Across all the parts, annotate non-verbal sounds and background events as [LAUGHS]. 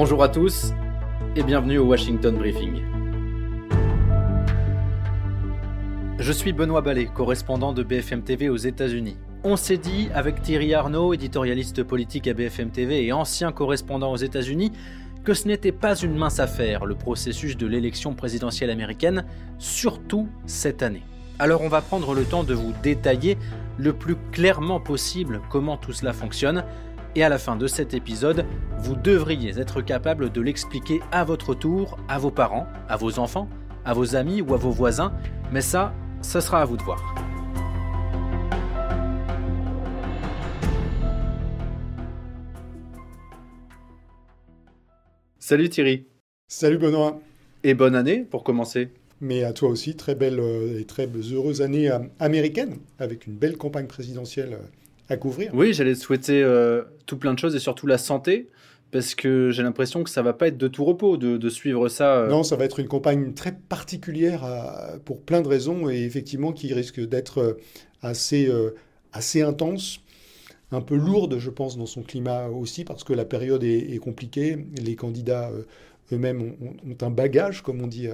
Bonjour à tous et bienvenue au Washington Briefing. Je suis Benoît Ballet, correspondant de BFM TV aux États-Unis. On s'est dit, avec Thierry Arnaud, éditorialiste politique à BFM TV et ancien correspondant aux États-Unis, que ce n'était pas une mince affaire, le processus de l'élection présidentielle américaine, surtout cette année. Alors on va prendre le temps de vous détailler le plus clairement possible comment tout cela fonctionne, et à la fin de cet épisode, vous devriez être capable de l'expliquer à votre tour à vos parents, à vos enfants, à vos amis ou à vos voisins, mais ça, ce sera à vous de voir. Salut Thierry. Salut Benoît. Et bonne année pour commencer. Mais à toi aussi, très belle euh, et très heureuse année euh, américaine, avec une belle campagne présidentielle euh, à couvrir. Oui, j'allais te souhaiter tout plein de choses et surtout la santé parce que j'ai l'impression que ça va pas être de tout repos de, suivre ça. Non, ça va être une campagne très particulière pour plein de raisons et effectivement qui risque d'être assez, assez intense, un peu lourde, je pense, dans son climat aussi, parce que la période est, compliquée. Les candidats eux-mêmes ont, un bagage, comme on dit,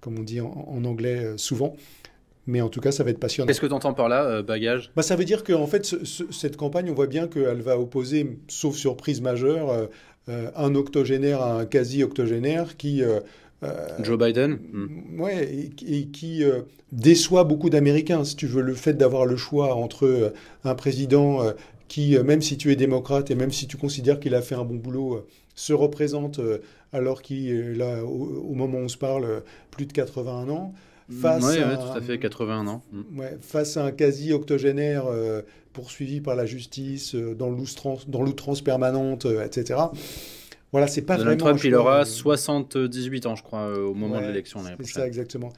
comme on dit en, anglais souvent. Mais en tout cas, ça va être passionnant. Qu'est-ce que tu entends par là, euh, bagage? Bah, Ça veut dire qu'en fait, cette campagne, on voit bien qu'elle va opposer, sauf surprise majeure, euh, euh, un octogénaire à un quasi-octogénaire qui... Joe Biden? Hmm. Ouais, et, qui déçoit beaucoup d'Américains. Si tu veux, le fait d'avoir le choix entre un président qui, même si tu es démocrate et même si tu considères qu'il a fait un bon boulot, se représente alors qu'il a, au, moment où on se parle, plus de 81 ans, face oui, à, tout à fait, 81 ans. Mm. face à un quasi-octogénaire euh, poursuivi par la justice euh, dans l'outrance permanente, euh, etc. Voilà, c'est pas Donald vraiment. Trump, il aura 78 ans, je crois, au moment de l'élection C'est ça, exactement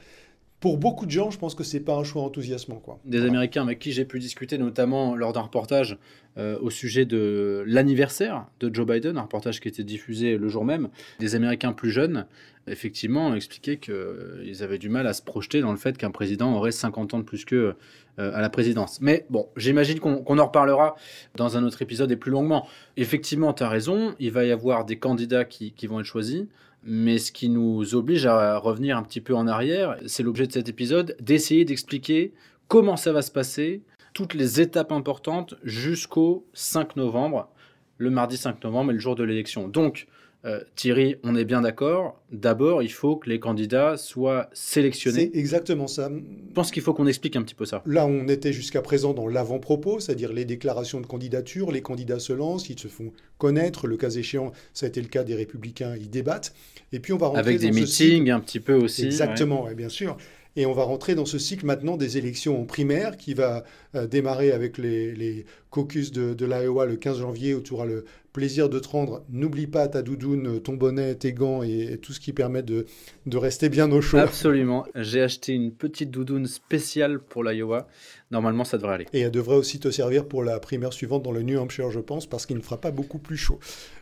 pour beaucoup de gens, je pense que c'est pas un choix enthousiasmant. Quoi. Des Américains avec qui j'ai pu discuter, notamment lors d'un reportage euh, au sujet de l'anniversaire de Joe Biden, un reportage qui était diffusé le jour même, des Américains plus jeunes, effectivement, expliquaient qu'ils euh, avaient du mal à se projeter dans le fait qu'un président aurait 50 ans de plus qu'eux euh, à la présidence. Mais bon, j'imagine qu'on en reparlera dans un autre épisode et plus longuement. Effectivement, tu as raison, il va y avoir des candidats qui, qui vont être choisis. Mais ce qui nous oblige à revenir un petit peu en arrière, c'est l'objet de cet épisode, d'essayer d'expliquer comment ça va se passer, toutes les étapes importantes jusqu'au 5 novembre, le mardi 5 novembre et le jour de l'élection. Donc, euh, Thierry, on est bien d'accord. D'abord, il faut que les candidats soient sélectionnés. C'est exactement ça. Je pense qu'il faut qu'on explique un petit peu ça. Là, on était jusqu'à présent dans l'avant-propos, c'est-à-dire les déclarations de candidature. Les candidats se lancent, ils se font connaître. Le cas échéant, ça a été le cas des Républicains, ils débattent. Et puis, on va rentrer Avec des meetings un petit peu aussi. Exactement, bien sûr. Et on va rentrer dans ce cycle maintenant des élections primaires qui va euh, démarrer avec les, caucus de, de l'Iowa le 15 janvier où tu auras le plaisir de te rendre. N'oublie pas ta doudoune, ton bonnet, tes gants et, tout ce qui permet de, de, rester bien au chaud. Absolument. J'ai acheté une petite doudoune spéciale pour l'Iowa. Normalement, ça devrait aller. Et elle devrait aussi te servir pour la primaire suivante dans le New Hampshire, je pense, parce qu'il ne fera pas beaucoup plus chaud.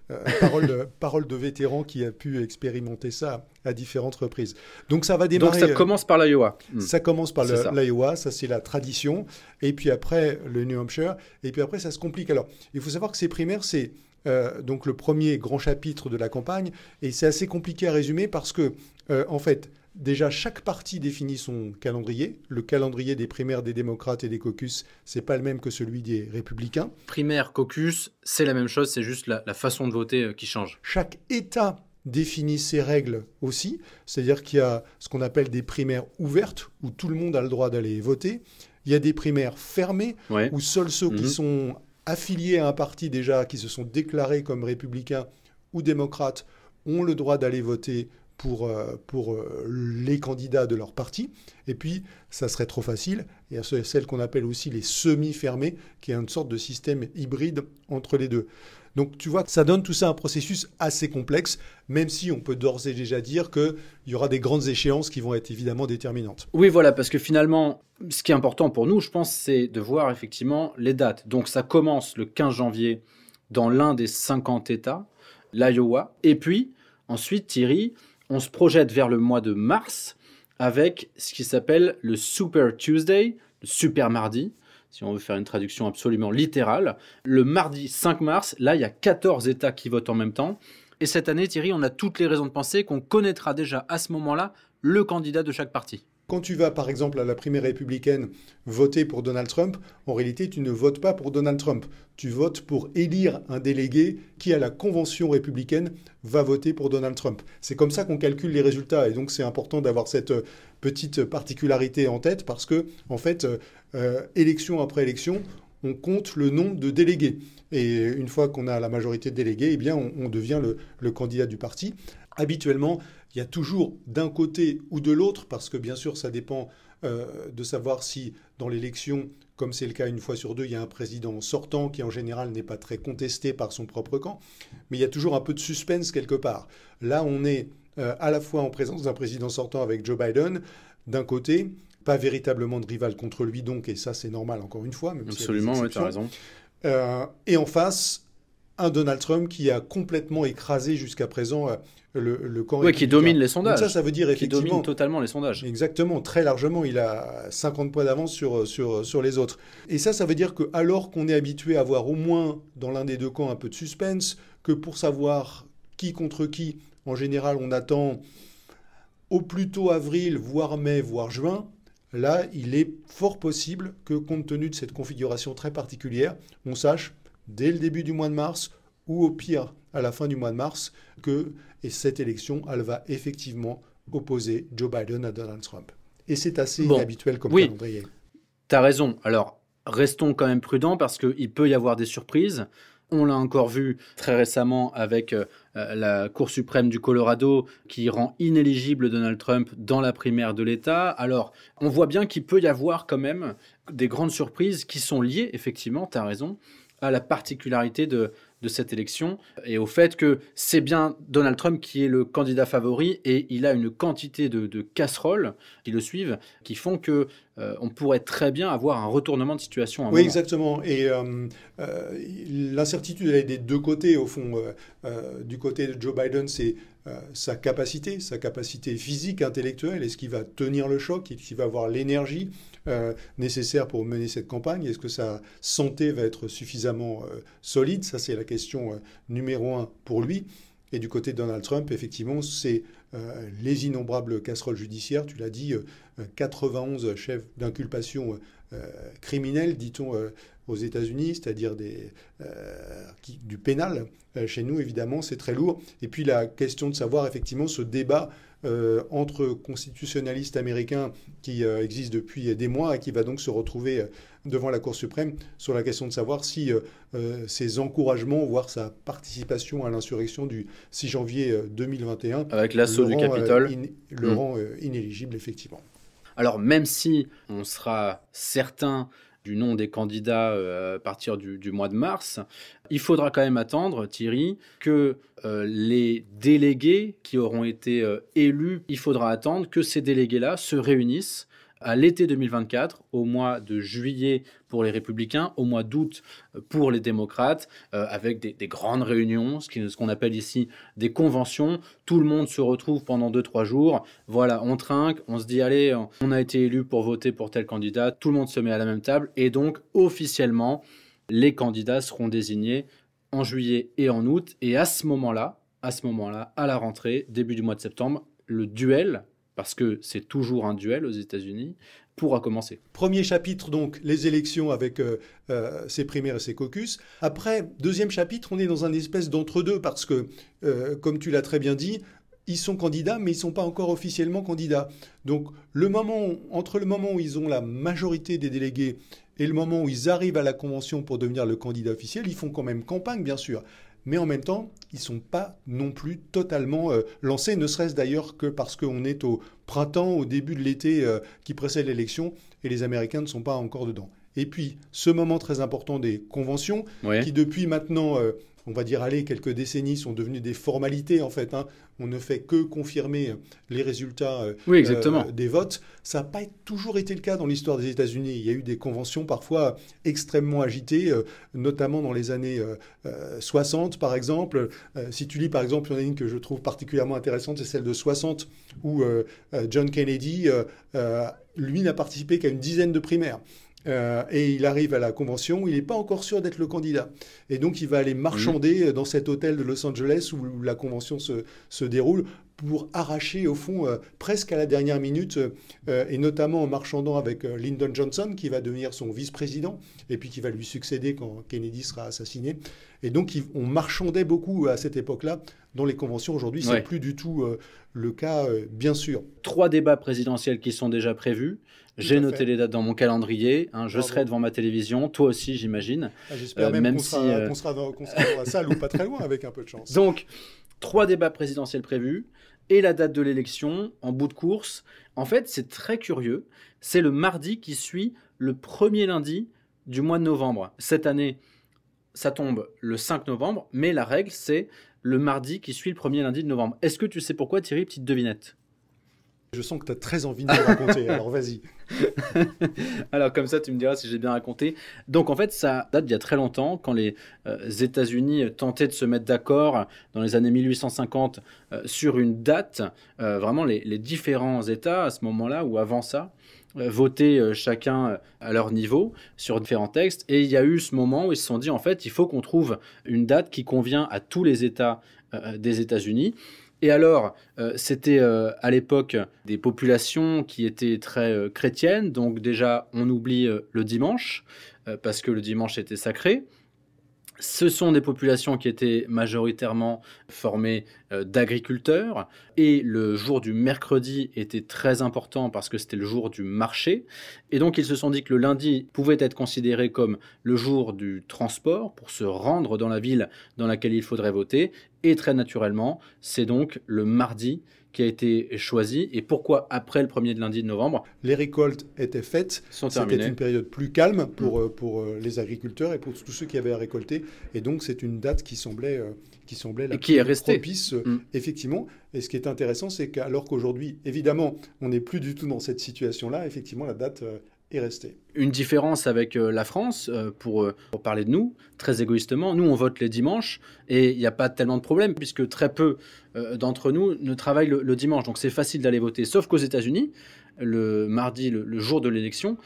Euh, [LAUGHS] parole, de, parole de vétéran qui a pu expérimenter ça à différentes reprises. Donc ça va démarrer. Donc ça commence par l'Iowa. Hmm. Ça commence par l'Iowa, ça, ça c'est la tradition. Et puis après le New Hampshire. Et puis après ça se complique. Alors il faut savoir que ces primaires, c'est euh, donc le premier grand chapitre de la campagne. Et c'est assez compliqué à résumer parce que, euh, en fait, Déjà, chaque parti définit son calendrier. Le calendrier des primaires des démocrates et des caucus, c'est pas le même que celui des républicains. Primaire, caucus, c'est la même chose, c'est juste la, façon de voter euh, qui change. Chaque État définit ses règles aussi, c'est-à-dire qu'il y a ce qu'on appelle des primaires ouvertes, où tout le monde a le droit d'aller voter. Il y a des primaires fermées, où seuls ceux qui mhm. sont affiliés à un parti déjà, qui se sont déclarés comme républicains ou démocrates, ont le droit d'aller voter pour, euh, euh, les candidats de leur parti. Et puis, ça serait trop facile. Il y a celle qu'on appelle aussi les semi-fermés, qui est une sorte de système hybride entre les deux. Donc tu vois, ça donne tout ça un processus assez complexe, même si on peut d'ores et déjà dire qu'il y aura des grandes échéances qui vont être évidemment déterminantes. Oui, voilà, parce que finalement, ce qui est important pour nous, je pense, c'est de voir effectivement les dates. Donc ça commence le 15 janvier dans l'un des 50 États, l'Iowa. Et puis, ensuite, Thierry, on se projette vers le mois de mars avec ce qui s'appelle le Super Tuesday, le Super Mardi, si on veut faire une traduction absolument littérale. Le mardi 5 mars, là, il y a 14 États qui votent en même temps. Et cette année, Thierry, on a toutes les raisons de penser qu'on connaîtra déjà à ce moment-là le candidat de chaque parti. Quand tu vas, par exemple, à la primaire républicaine voter pour Donald Trump, en réalité, tu ne votes pas pour Donald Trump. Tu votes pour élire un délégué qui, à la convention républicaine, va voter pour Donald Trump. C'est comme ça qu'on calcule les résultats. Et donc, c'est important d'avoir cette euh, petite particularité en tête parce que, en fait, euh, euh, élection après élection, on compte le nombre de délégués. Et une fois qu'on a la majorité de délégués, eh on, devient le, candidat du parti. Habituellement, il y a toujours d'un côté ou de l'autre, parce que bien sûr, ça dépend euh, de savoir si dans l'élection, comme c'est le cas une fois sur deux, il y a un président sortant qui en général n'est pas très contesté par son propre camp, mais il y a toujours un peu de suspense quelque part. Là, on est euh, à la fois en présence d'un président sortant avec Joe Biden, d'un côté, pas véritablement de rival contre lui donc, et ça c'est normal encore une fois. Absolument, oui, tu as raison. Euh, et en face, un Donald Trump qui a complètement écrasé jusqu'à présent euh, le, le camp. Oui, qui domine les sondages. ça, ça veut dire effectivement. Qui domine totalement les sondages. Exactement, très largement. Il a 50 points d'avance sur, sur, sur les autres. Et ça, ça veut dire que alors qu'on est habitué à avoir au moins dans l'un des deux camps un peu de suspense, que pour savoir qui contre qui, en général, on attend au plus tôt avril, voire mai, voire juin, là, il est fort possible que, compte tenu de cette configuration très particulière, on sache dès le début du mois de mars ou au pire à la fin du mois de mars que et cette élection, elle va effectivement opposer Joe Biden à Donald Trump. Et c'est assez inhabituel comme oui, calendrier. Tu as raison. Alors, restons quand même prudents parce qu'il peut y avoir des surprises. On l'a encore vu très récemment avec euh, la Cour suprême du Colorado qui rend inéligible Donald Trump dans la primaire de l'État. Alors, on voit bien qu'il peut y avoir quand même des grandes surprises qui sont liées, effectivement, tu as raison, à la particularité de, de cette élection et au fait que c'est bien Donald Trump qui est le candidat favori et il a une quantité de, casseroles qui le suivent qui font que euh, on pourrait très bien avoir un retournement de situation. oui, exactement. Et euh, euh, l'incertitude elle est des deux côtés au fond. du côté de Joe Biden, c'est sa capacité, sa capacité physique, intellectuelle. Est-ce qu'il va tenir le choc Est-ce qu'il va avoir l'énergie euh, nécessaire pour mener cette campagne Est-ce que sa santé va être suffisamment euh, solide Ça, c'est la question euh, numéro un pour lui. Et du côté de Donald Trump, effectivement, c'est les innombrables casseroles judiciaires. Tu l'as dit, 91 chefs d'inculpation criminelle, dit-on aux États-Unis, c'est-à-dire du pénal. chez nous, évidemment, c'est très lourd. Et puis la question de savoir, effectivement, ce débat euh, entre constitutionnalistes américains qui euh, existe depuis des mois et qui va donc se retrouver euh, devant la Cour suprême sur la question de savoir si ses encouragements, voire sa participation à l'insurrection du 6 janvier 2021, avec l'assaut du Capitole, le rend inéligible effectivement. Alors même si on sera certain du nom des candidats euh, à partir du, mois de mars. Il faudra quand même attendre, Thierry, que euh, les délégués qui auront été euh, élus, il faudra attendre que ces délégués-là se réunissent à l'été 2024, au mois de juillet pour les républicains, au mois d'août pour les démocrates, euh, avec des, grandes réunions, ce qu'on appelle ici des conventions. Tout le monde se retrouve pendant 2-3 jours. Voilà, on trinque, on se dit, allez, on a été élu pour voter pour tel candidat, tout le monde se met à la même table, et donc officiellement, les candidats seront désignés en juillet et en août, et à ce moment-là, à ce moment-là, à la rentrée, début du mois de septembre, le duel parce que c'est toujours un duel aux États-Unis, pourra commencer. Premier chapitre, donc, les élections avec euh, euh, ses primaires et ses caucus. Après, deuxième chapitre, on est dans un espèce d'entre-deux, parce que, euh, comme tu l'as très bien dit, ils sont candidats, mais ils ne sont pas encore officiellement candidats. Donc, le moment, entre le moment où ils ont la majorité des délégués et le moment où ils arrivent à la convention pour devenir le candidat officiel, ils font quand même campagne, bien sûr mais en même temps, ils ne sont pas non plus totalement euh, lancés, ne serait-ce d'ailleurs que parce qu'on est au printemps, au début de l'été euh, qui précède l'élection, et les Américains ne sont pas encore dedans. Et puis, ce moment très important des conventions, qui depuis maintenant euh, on va dire, allez, quelques décennies sont devenues des formalités, en fait. Hein. On ne fait que confirmer les résultats euh, euh, des votes. Ça n'a pas toujours été le cas dans l'histoire des États-Unis. Il y a eu des conventions parfois extrêmement agitées, euh, notamment dans les années 60, par exemple. si tu lis, par exemple, il y en a une que je trouve particulièrement intéressante, c'est celle de 60, où John Kennedy, lui, n'a participé qu'à une dizaine de primaires. Euh, et il arrive à la convention, il n'est pas encore sûr d'être le candidat. Et donc il va aller marchander mmh. dans cet hôtel de Los Angeles où la convention se, se déroule pour arracher au fond euh, presque à la dernière minute, euh, et notamment en marchandant avec Lyndon Johnson qui va devenir son vice-président et puis qui va lui succéder quand Kennedy sera assassiné. Et donc on marchandait beaucoup à cette époque-là dans les conventions. Aujourd'hui, c'est plus du tout le cas, bien sûr. Trois débats présidentiels qui sont déjà prévus. J'ai noté les dates dans mon calendrier. Hein, je serai devant ma télévision. Toi aussi, j'imagine. Ah, j'espère euh, même, qu'on sera, euh, sera, dans, la salle ou pas très loin avec un peu de chance. [LAUGHS] Donc, trois débats présidentiels prévus et la date de l'élection en bout de course. En fait, c'est très curieux. C'est le mardi qui suit le premier lundi du mois de novembre. Cette année, ça tombe le 5 novembre, mais la règle, c'est le mardi qui suit le premier lundi de novembre. Est-ce que tu sais pourquoi, Thierry Petite devinette? Je sens que tu as très envie de me raconter, alors vas-y. [LAUGHS] alors comme ça, tu me diras si j'ai bien raconté. Donc en fait, ça date d'il y a très longtemps, quand les euh, États-Unis tentaient de se mettre d'accord dans les années 1850 euh, sur une date. Euh, vraiment, les, les, différents États à ce moment-là ou avant ça votaient chacun à leur niveau sur différents textes. Et il y a eu ce moment où ils se sont dit en fait, il faut qu'on trouve une date qui convient à tous les États des États-Unis. Et alors, euh, c'était euh, à l'époque des populations qui étaient très euh, chrétiennes, donc déjà on oublie le dimanche, parce que le dimanche était sacré. Ce sont des populations qui étaient majoritairement formées euh, d'agriculteurs et le jour du mercredi était très important parce que c'était le jour du marché. Et donc ils se sont dit que le lundi pouvait être considéré comme le jour du transport pour se rendre dans la ville dans laquelle il faudrait voter. Et très naturellement, c'est donc le mardi qui a été choisi et pourquoi après le premier de lundi de novembre Les récoltes étaient faites, c'était une période plus calme pour, mm. euh, pour euh, les agriculteurs et pour tous ceux qui avaient à récolter et donc c'est une date qui semblait, euh, qui semblait la qui plus est restée. propice mm. effectivement et ce qui est intéressant c'est qu'alors qu'aujourd'hui évidemment on n'est plus du tout dans cette situation là effectivement la date rester. Une différence avec euh, la France, euh, euh, pour, parler de nous, très égoïstement, nous on vote les dimanches et il n'y a pas tellement de problème puisque très peu d'entre nous ne travaillent le, dimanche, donc c'est facile d'aller voter. Sauf qu'aux États-Unis, le mardi, le, jour de l'élection,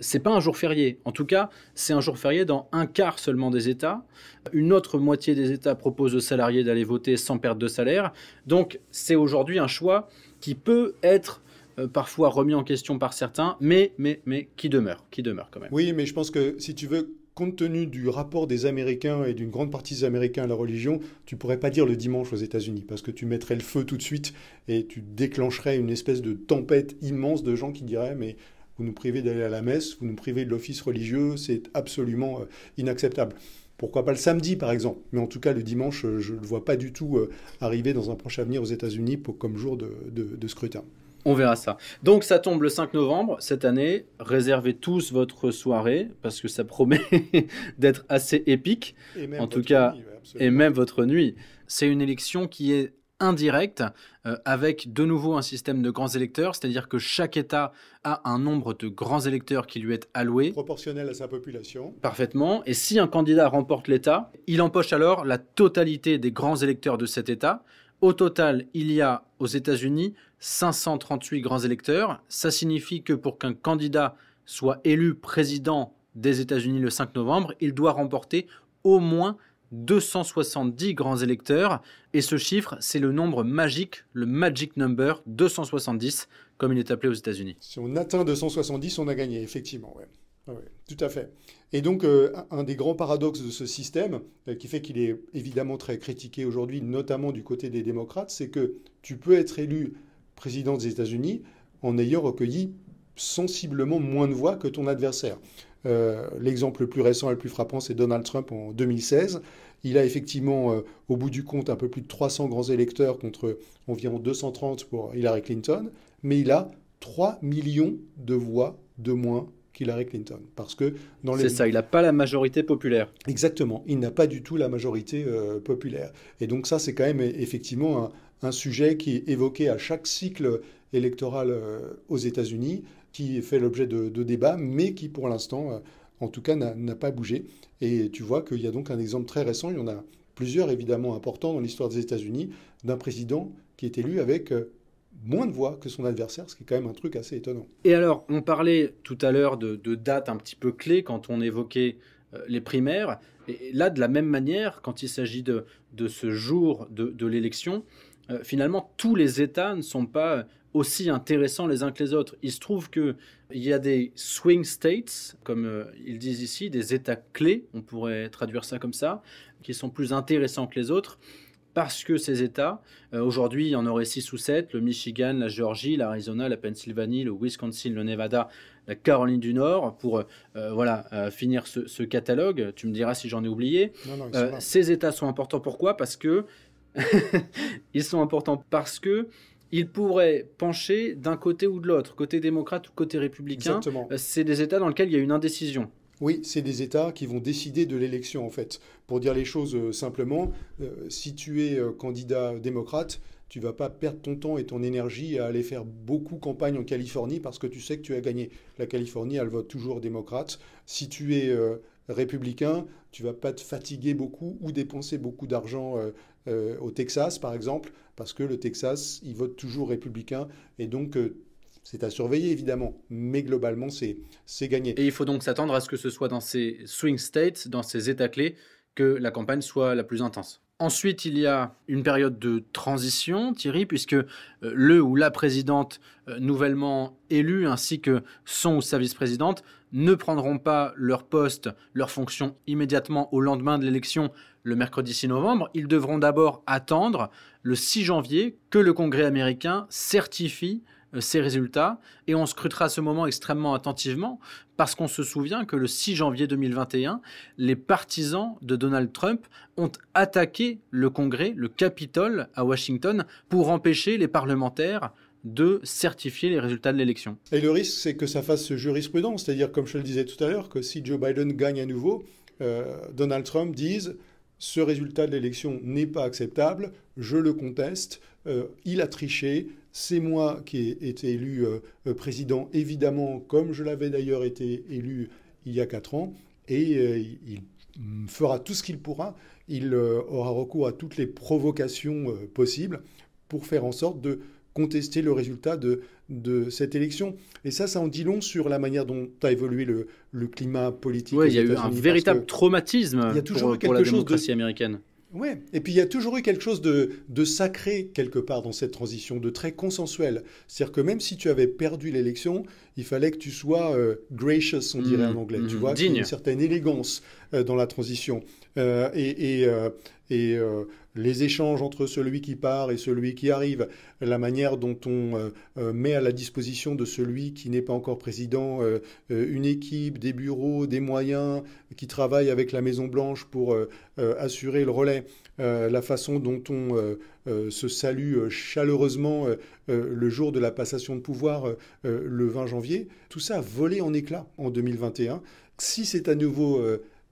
c'est pas un jour férié. En tout cas, c'est un jour férié dans un quart seulement des États. Une autre moitié des États propose aux salariés d'aller voter sans perte de salaire. Donc c'est aujourd'hui un choix qui peut être euh, parfois remis en question par certains, mais, mais, mais qui demeure, qui demeure quand même. Oui, mais je pense que si tu veux, compte tenu du rapport des Américains et d'une grande partie des Américains à la religion, tu pourrais pas dire le dimanche aux États-Unis parce que tu mettrais le feu tout de suite et tu déclencherais une espèce de tempête immense de gens qui diraient mais vous nous privez d'aller à la messe, vous nous privez de l'office religieux, c'est absolument euh, inacceptable. Pourquoi pas le samedi, par exemple Mais en tout cas, le dimanche, je ne le vois pas du tout euh, arriver dans un prochain avenir aux États-Unis comme jour de scrutin. On verra ça. Donc ça tombe le 5 novembre cette année. Réservez tous votre soirée parce que ça promet [LAUGHS] d'être assez épique. En tout cas, et même votre nuit. C'est une élection qui est indirecte euh, avec de nouveau un système de grands électeurs, c'est-à-dire que chaque État a un nombre de grands électeurs qui lui est alloué. Proportionnel à sa population. Parfaitement. Et si un candidat remporte l'État, il empoche alors la totalité des grands électeurs de cet État. Au total, il y a aux États-Unis 538 grands électeurs. Ça signifie que pour qu'un candidat soit élu président des États-Unis le 5 novembre, il doit remporter au moins 270 grands électeurs. Et ce chiffre, c'est le nombre magique, le magic number 270, comme il est appelé aux États-Unis. Si on atteint 270, on a gagné, effectivement. Oui, tout à fait. Et donc, euh, un des grands paradoxes de ce système, euh, qui fait qu'il est évidemment très critiqué aujourd'hui, notamment du côté des démocrates, c'est que tu peux être élu président des États-Unis en ayant recueilli sensiblement moins de voix que ton adversaire. Euh, l'exemple le plus récent et le plus frappant, c'est Donald Trump en 2016. Il a effectivement, au bout du compte, un peu plus de 300 grands électeurs contre environ 230 pour Hillary Clinton, mais il a 3 millions de voix de moins Hillary Clinton. Parce que dans les... C'est ça, il n'a pas la majorité populaire. Exactement, il n'a pas du tout la majorité euh, populaire. Et donc ça, c'est quand même effectivement un, sujet qui est évoqué à chaque cycle électoral euh, aux États-Unis, qui fait l'objet de, débats, mais qui pour l'instant, euh, en tout cas, n'a pas bougé. Et tu vois qu'il y a donc un exemple très récent, il y en a plusieurs évidemment importants dans l'histoire des États-Unis, d'un président qui est élu avec moins de voix que son adversaire, ce qui est quand même un truc assez étonnant. Et alors, on parlait tout à l'heure de, dates un petit peu clés quand on évoquait euh, les primaires. Et là, de la même manière, quand il s'agit de, ce jour de, l'élection, euh, finalement, tous les États ne sont pas aussi intéressants les uns que les autres. Il se trouve qu'il y a des swing states, comme euh, ils disent ici, des États clés, on pourrait traduire ça comme ça, qui sont plus intéressants que les autres parce que ces États, euh, aujourd'hui, il y en aurait 6 ou 7, le Michigan, la Géorgie, l'Arizona, la Pennsylvanie, le Wisconsin, le Nevada, la Caroline du Nord, pour euh, voilà, euh, finir ce, catalogue. Tu me diras si j'en ai oublié. ces États sont importants pourquoi? Parce que [LAUGHS] ils sont importants parce que ils pourraient pencher d'un côté ou de l'autre, côté démocrate ou côté républicain. C'est des États dans lesquels il y a une indécision. Oui, c'est des États qui vont décider de l'élection, en fait. Pour dire les choses euh, simplement, euh, si tu es euh, candidat démocrate, tu vas pas perdre ton temps et ton énergie à aller faire beaucoup campagne en Californie parce que tu sais que tu as gagné. La Californie, elle vote toujours démocrate. Si tu es républicain, tu vas pas te fatiguer beaucoup ou dépenser beaucoup d'argent au Texas, par exemple, parce que le Texas, il vote toujours républicain et donc c'est à surveiller évidemment, mais globalement c'est gagné. Et il faut donc s'attendre à ce que ce soit dans ces swing states, dans ces États clés, que la campagne soit la plus intense. Ensuite, il y a une période de transition, Thierry, puisque euh, le ou la présidente euh, nouvellement élue ainsi que son ou sa vice-présidente ne prendront pas leur poste, leur fonction immédiatement au lendemain de l'élection le mercredi 6 novembre. Ils devront d'abord attendre le 6 janvier que le Congrès américain certifie ces résultats et on scrutera ce moment extrêmement attentivement parce qu'on se souvient que le 6 janvier 2021, les partisans de Donald Trump ont attaqué le Congrès, le Capitole à Washington pour empêcher les parlementaires de certifier les résultats de l'élection. Et le risque, c'est que ça fasse jurisprudence, c'est-à-dire, comme je le disais tout à l'heure, que si Joe Biden gagne à nouveau, euh, Donald Trump dise ce résultat de l'élection n'est pas acceptable, je le conteste, euh, il a triché, c'est moi qui ai été élu euh, euh, président, évidemment, comme je l'avais d'ailleurs été élu il y a quatre ans, et il fera tout ce qu'il pourra. Il aura recours à toutes les provocations possibles pour faire en sorte de contester le résultat de, de cette élection. Et ça, ça en dit long sur la manière dont a évolué le, le climat politique. Oui, il y a eu un véritable traumatisme il y a toujours pour, la démocratie américaine. Oui, et puis il y a toujours eu quelque chose de, de, sacré quelque part dans cette transition, de très consensuel. C'est-à-dire que même si tu avais perdu l'élection, il fallait que tu sois euh, gracious, on dirait en mmh, anglais, tu mmh, vois, digne. une certaine élégance euh, dans la transition. Euh, et, et, et les échanges entre celui qui part et celui qui arrive, la manière dont on euh, euh, met à la disposition de celui qui n'est pas encore président euh, une équipe, des bureaux, des moyens, qui travaillent avec la Maison Blanche pour assurer le relais, la façon dont on se salue chaleureusement le jour de la passation de pouvoir le 20 janvier, tout ça a volé en éclats en 2021. Si c'est à nouveau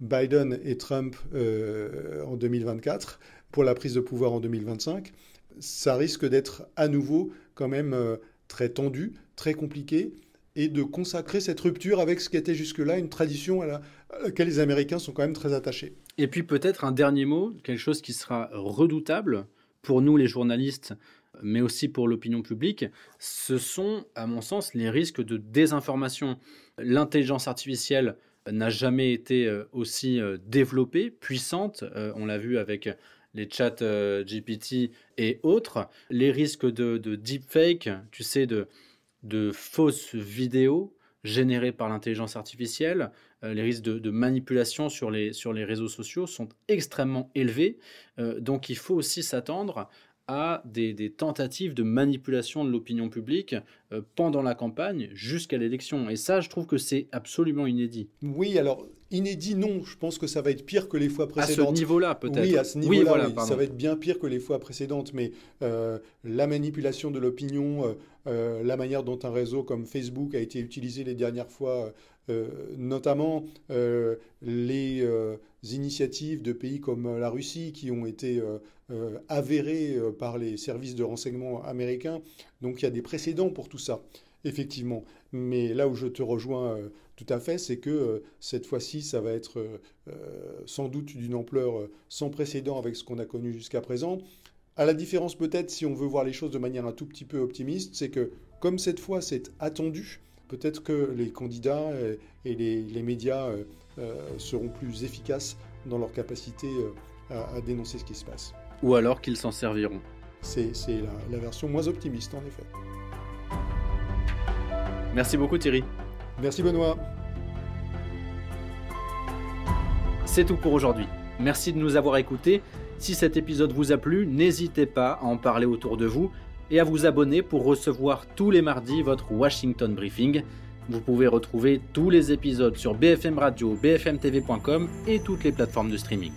Biden et Trump en 2024, pour la prise de pouvoir en 2025, ça risque d'être à nouveau quand même euh, très tendu, très compliqué, et de consacrer cette rupture avec ce qui était jusque-là une tradition à, laquelle les Américains sont quand même très attachés. Et puis peut-être un dernier mot, quelque chose qui sera redoutable pour nous les journalistes, mais aussi pour l'opinion publique, ce sont, à mon sens, les risques de désinformation. L'intelligence artificielle n'a jamais été euh, aussi euh, développée, puissante. On l'a vu avec les chats euh, GPT et autres, les risques de, deepfake, tu sais, de, fausses vidéos générées par l'intelligence artificielle, euh, les risques de, manipulation sur les, sur les réseaux sociaux sont extrêmement élevés. Euh, donc il faut aussi s'attendre à des, tentatives de manipulation de l'opinion publique pendant la campagne jusqu'à l'élection. Et ça, je trouve que c'est absolument inédit. Oui, alors Inédit, non. Je pense que ça va être pire que les fois précédentes. À ce niveau-là, peut-être. Oui, à ce niveau-là, ça va être bien pire que les fois précédentes. Mais euh, la manipulation de l'opinion, euh, euh, la manière dont un réseau comme Facebook a été utilisé les dernières fois, notamment les initiatives de pays comme la Russie qui ont été avérées par les services de renseignement américains. Donc il y a des précédents pour tout ça effectivement. Mais là où je te rejoins tout à fait, c'est que euh, cette fois-ci, ça va être euh, sans doute d'une ampleur sans précédent avec ce qu'on a connu jusqu'à présent. À la différence peut-être, si on veut voir les choses de manière un tout petit peu optimiste, c'est que comme cette fois c'est attendu, peut-être que les candidats et les, médias seront plus efficaces dans leur capacité à, dénoncer ce qui se passe. Ou alors qu'ils s'en serviront. C'est la version moins optimiste en effet. Merci beaucoup Thierry. Merci Benoît. C'est tout pour aujourd'hui. Merci de nous avoir écoutés. Si cet épisode vous a plu, n'hésitez pas à en parler autour de vous et à vous abonner pour recevoir tous les mardis votre Washington Briefing. Vous pouvez retrouver tous les épisodes sur BFM Radio, bfmtv.com et toutes les plateformes de streaming.